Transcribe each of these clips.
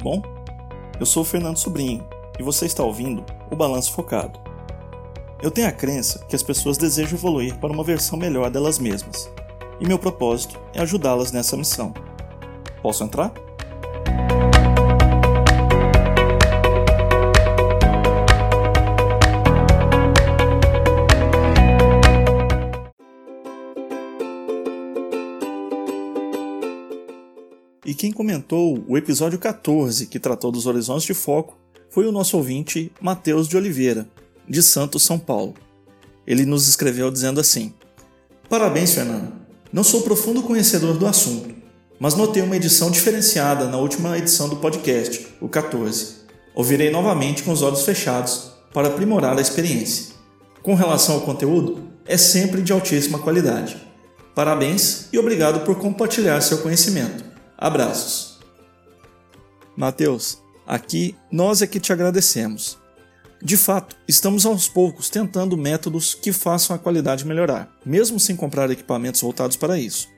tudo bom? Eu sou o Fernando Sobrinho e você está ouvindo o Balanço Focado. Eu tenho a crença que as pessoas desejam evoluir para uma versão melhor delas mesmas, e meu propósito é ajudá-las nessa missão. Posso entrar? Quem comentou o episódio 14, que tratou dos horizontes de foco, foi o nosso ouvinte Matheus de Oliveira, de Santos, São Paulo. Ele nos escreveu dizendo assim: Parabéns, Fernando. Não sou profundo conhecedor do assunto, mas notei uma edição diferenciada na última edição do podcast, o 14. Ouvirei novamente com os olhos fechados para aprimorar a experiência. Com relação ao conteúdo, é sempre de altíssima qualidade. Parabéns e obrigado por compartilhar seu conhecimento. Abraços. Mateus, aqui nós é que te agradecemos. De fato, estamos aos poucos tentando métodos que façam a qualidade melhorar, mesmo sem comprar equipamentos voltados para isso.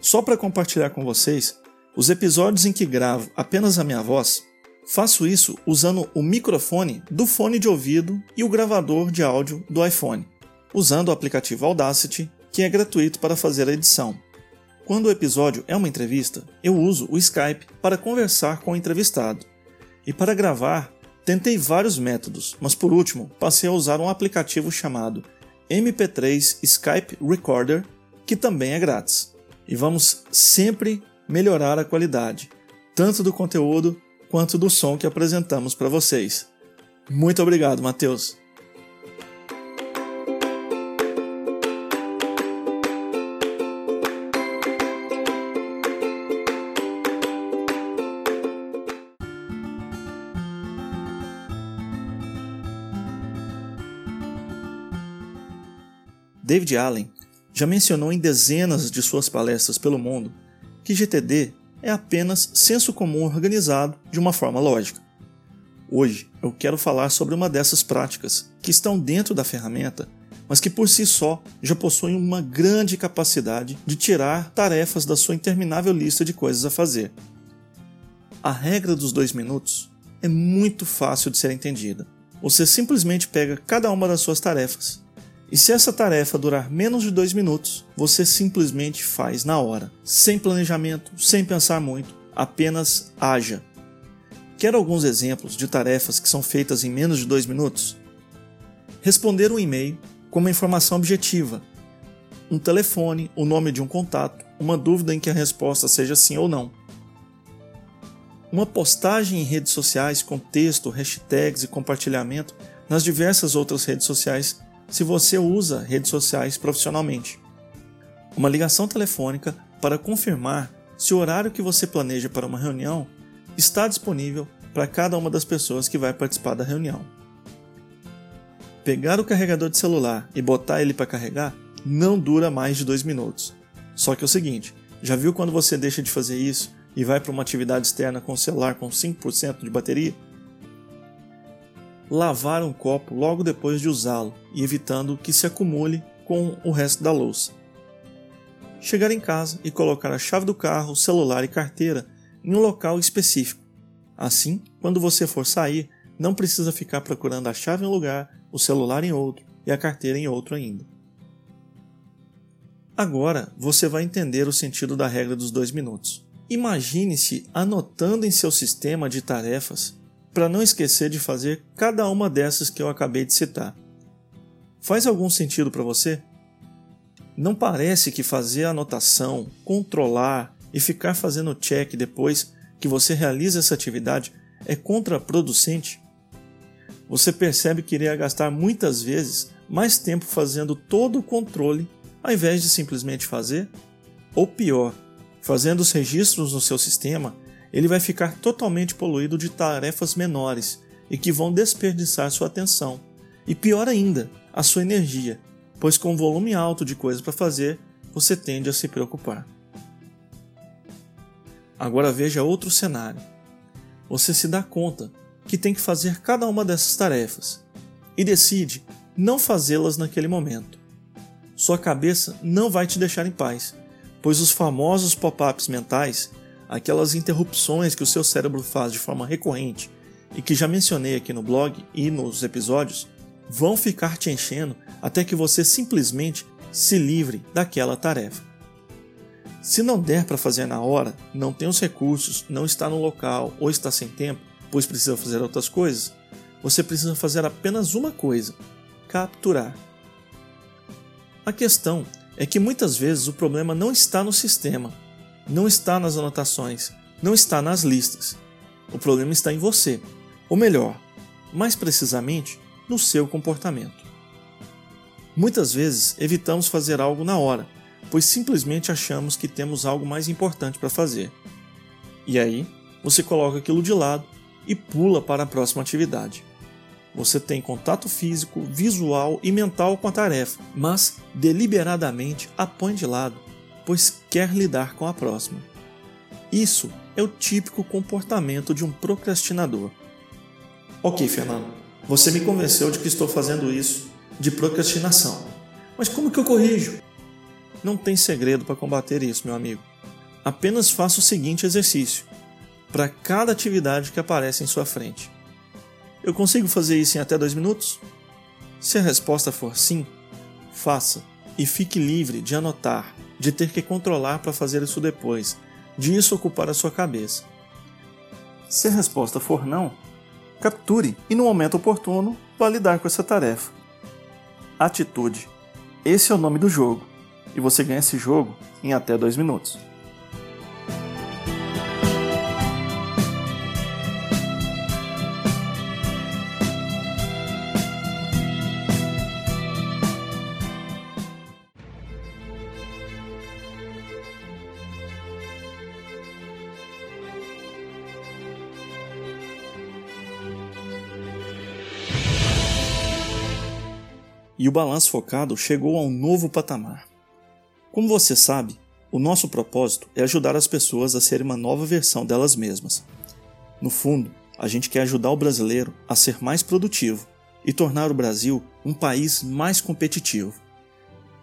Só para compartilhar com vocês, os episódios em que gravo apenas a minha voz, faço isso usando o microfone do fone de ouvido e o gravador de áudio do iPhone, usando o aplicativo Audacity, que é gratuito para fazer a edição. Quando o episódio é uma entrevista, eu uso o Skype para conversar com o entrevistado. E para gravar, tentei vários métodos, mas por último passei a usar um aplicativo chamado MP3 Skype Recorder, que também é grátis. E vamos sempre melhorar a qualidade, tanto do conteúdo quanto do som que apresentamos para vocês. Muito obrigado, Matheus! David Allen já mencionou em dezenas de suas palestras pelo mundo que GTD é apenas senso comum organizado de uma forma lógica. Hoje eu quero falar sobre uma dessas práticas que estão dentro da ferramenta, mas que por si só já possuem uma grande capacidade de tirar tarefas da sua interminável lista de coisas a fazer. A regra dos dois minutos é muito fácil de ser entendida. Você simplesmente pega cada uma das suas tarefas e se essa tarefa durar menos de dois minutos, você simplesmente faz na hora, sem planejamento, sem pensar muito, apenas haja. Quer alguns exemplos de tarefas que são feitas em menos de dois minutos? Responder um e-mail com uma informação objetiva, um telefone, o nome de um contato, uma dúvida em que a resposta seja sim ou não. Uma postagem em redes sociais com texto, hashtags e compartilhamento nas diversas outras redes sociais se você usa redes sociais profissionalmente. Uma ligação telefônica para confirmar se o horário que você planeja para uma reunião está disponível para cada uma das pessoas que vai participar da reunião. Pegar o carregador de celular e botar ele para carregar não dura mais de dois minutos. Só que é o seguinte: já viu quando você deixa de fazer isso e vai para uma atividade externa com o celular com 5% de bateria? Lavar um copo logo depois de usá-lo e evitando que se acumule com o resto da louça. Chegar em casa e colocar a chave do carro, celular e carteira em um local específico. Assim, quando você for sair, não precisa ficar procurando a chave em um lugar, o celular em outro e a carteira em outro ainda. Agora você vai entender o sentido da regra dos dois minutos. Imagine-se anotando em seu sistema de tarefas para não esquecer de fazer cada uma dessas que eu acabei de citar. Faz algum sentido para você? Não parece que fazer a anotação, controlar e ficar fazendo check depois que você realiza essa atividade é contraproducente? Você percebe que iria gastar muitas vezes mais tempo fazendo todo o controle ao invés de simplesmente fazer? Ou pior, fazendo os registros no seu sistema ele vai ficar totalmente poluído de tarefas menores e que vão desperdiçar sua atenção. E pior ainda, a sua energia, pois com um volume alto de coisas para fazer, você tende a se preocupar. Agora veja outro cenário. Você se dá conta que tem que fazer cada uma dessas tarefas e decide não fazê-las naquele momento. Sua cabeça não vai te deixar em paz, pois os famosos pop-ups mentais aquelas interrupções que o seu cérebro faz de forma recorrente e que já mencionei aqui no blog e nos episódios, vão ficar te enchendo até que você simplesmente se livre daquela tarefa. Se não der para fazer na hora, não tem os recursos, não está no local ou está sem tempo, pois precisa fazer outras coisas, você precisa fazer apenas uma coisa: capturar. A questão é que muitas vezes o problema não está no sistema, não está nas anotações, não está nas listas. O problema está em você, ou melhor, mais precisamente, no seu comportamento. Muitas vezes evitamos fazer algo na hora, pois simplesmente achamos que temos algo mais importante para fazer. E aí, você coloca aquilo de lado e pula para a próxima atividade. Você tem contato físico, visual e mental com a tarefa, mas deliberadamente a põe de lado, pois quer lidar com a próxima. Isso é o típico comportamento de um procrastinador. Ok, Fernando, você me convenceu de que estou fazendo isso de procrastinação. Mas como que eu corrijo? Não tem segredo para combater isso, meu amigo. Apenas faça o seguinte exercício para cada atividade que aparece em sua frente. Eu consigo fazer isso em até dois minutos? Se a resposta for sim, faça e fique livre de anotar, de ter que controlar para fazer isso depois, de isso ocupar a sua cabeça. Se a resposta for não, capture e no momento oportuno vá lidar com essa tarefa. Atitude. Esse é o nome do jogo, e você ganha esse jogo em até dois minutos. E o balanço focado chegou a um novo patamar. Como você sabe, o nosso propósito é ajudar as pessoas a serem uma nova versão delas mesmas. No fundo, a gente quer ajudar o brasileiro a ser mais produtivo e tornar o Brasil um país mais competitivo.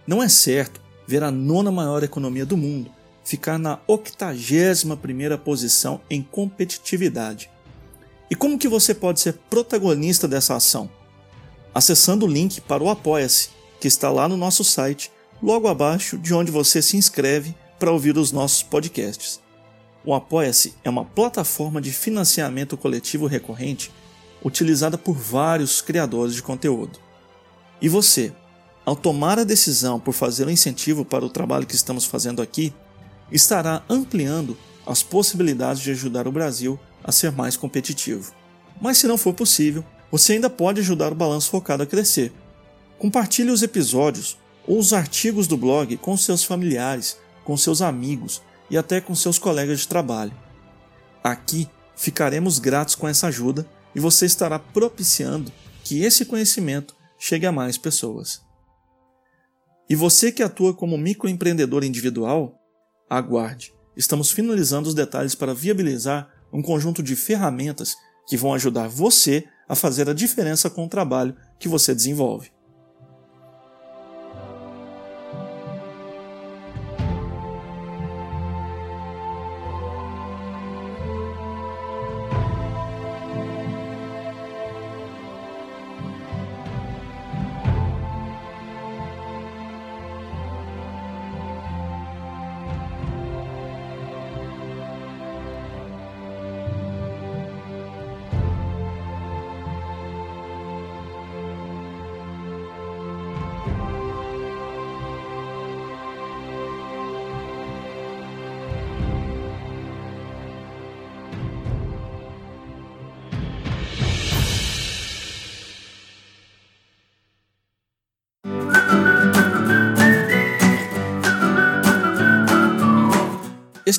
Não é certo ver a nona maior economia do mundo ficar na 81 primeira posição em competitividade. E como que você pode ser protagonista dessa ação? Acessando o link para o Apoia-se, que está lá no nosso site, logo abaixo de onde você se inscreve para ouvir os nossos podcasts. O Apoia-se é uma plataforma de financiamento coletivo recorrente utilizada por vários criadores de conteúdo. E você, ao tomar a decisão por fazer o um incentivo para o trabalho que estamos fazendo aqui, estará ampliando as possibilidades de ajudar o Brasil a ser mais competitivo. Mas se não for possível, você ainda pode ajudar o Balanço Focado a crescer. Compartilhe os episódios ou os artigos do blog com seus familiares, com seus amigos e até com seus colegas de trabalho. Aqui ficaremos gratos com essa ajuda e você estará propiciando que esse conhecimento chegue a mais pessoas. E você que atua como microempreendedor individual, aguarde. Estamos finalizando os detalhes para viabilizar um conjunto de ferramentas que vão ajudar você a fazer a diferença com o trabalho que você desenvolve.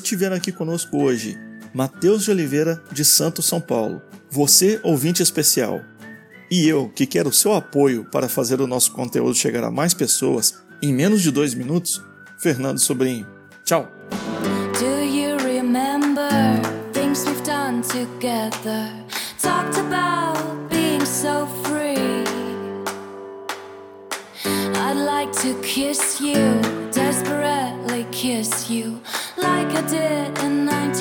Estiveram aqui conosco hoje Matheus de Oliveira, de Santos, São Paulo. Você, ouvinte especial. E eu, que quero o seu apoio para fazer o nosso conteúdo chegar a mais pessoas em menos de dois minutos, Fernando Sobrinho. Tchau! Together? Talked about being so free. I'd like to kiss you, desperately kiss you. like I did, in I